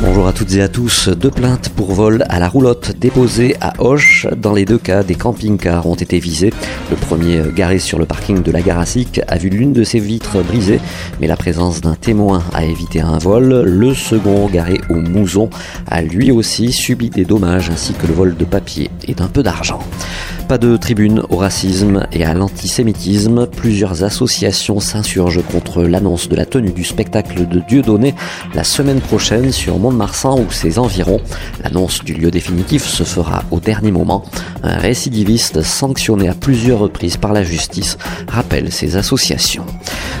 Bonjour à toutes et à tous. Deux plaintes pour vol à la roulotte déposées à Hoche. Dans les deux cas, des camping-cars ont été visés. Le premier, garé sur le parking de la Garassic, a vu l'une de ses vitres brisées, mais la présence d'un témoin a évité un vol. Le second, garé au Mouzon, a lui aussi subi des dommages ainsi que le vol de papier et d'un peu d'argent. De tribune au racisme et à l'antisémitisme. Plusieurs associations s'insurgent contre l'annonce de la tenue du spectacle de Dieudonné la semaine prochaine sur Mont-de-Marsan ou ses environs. L'annonce du lieu définitif se fera au dernier moment. Un récidiviste sanctionné à plusieurs reprises par la justice rappelle ces associations.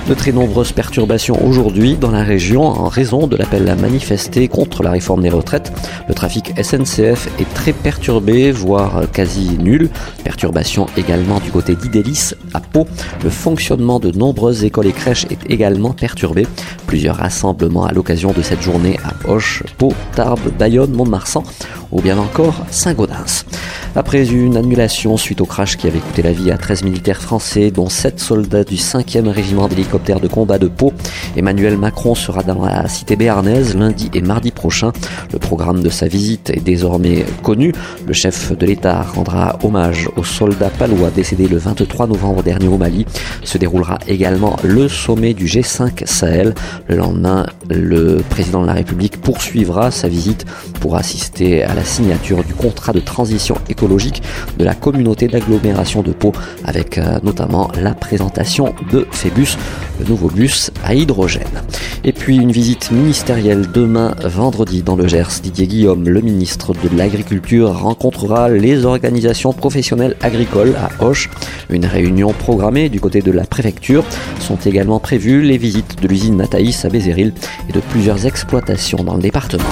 De très nombreuses perturbations aujourd'hui dans la région en raison de l'appel à manifester contre la réforme des retraites. Le trafic SNCF est très perturbé, voire quasi nul. Perturbation également du côté d'Idélis à Pau. Le fonctionnement de nombreuses écoles et crèches est également perturbé. Plusieurs rassemblements à l'occasion de cette journée à Hoche, Pau, Tarbes, Bayonne, Mont-de-Marsan ou bien encore Saint-Gaudens. Après une annulation suite au crash qui avait coûté la vie à 13 militaires français, dont 7 soldats du 5e régiment d'hélicoptères de combat de Pau, Emmanuel Macron sera dans la cité béarnaise lundi et mardi prochain. Le programme de sa visite est désormais connu. Le chef de l'État rendra hommage aux soldats palois décédés le 23 novembre dernier au Mali. Se déroulera également le sommet du G5 Sahel. Le lendemain, le président de la République poursuivra sa visite pour assister à la signature du contrat de transition économique de la communauté d'agglomération de Pau, avec euh, notamment la présentation de Phébus, le nouveau bus à hydrogène. Et puis une visite ministérielle demain vendredi dans le Gers. Didier Guillaume, le ministre de l'Agriculture, rencontrera les organisations professionnelles agricoles à Hoche. Une réunion programmée du côté de la préfecture. Sont également prévues les visites de l'usine Nataïs à Bézéril et de plusieurs exploitations dans le département.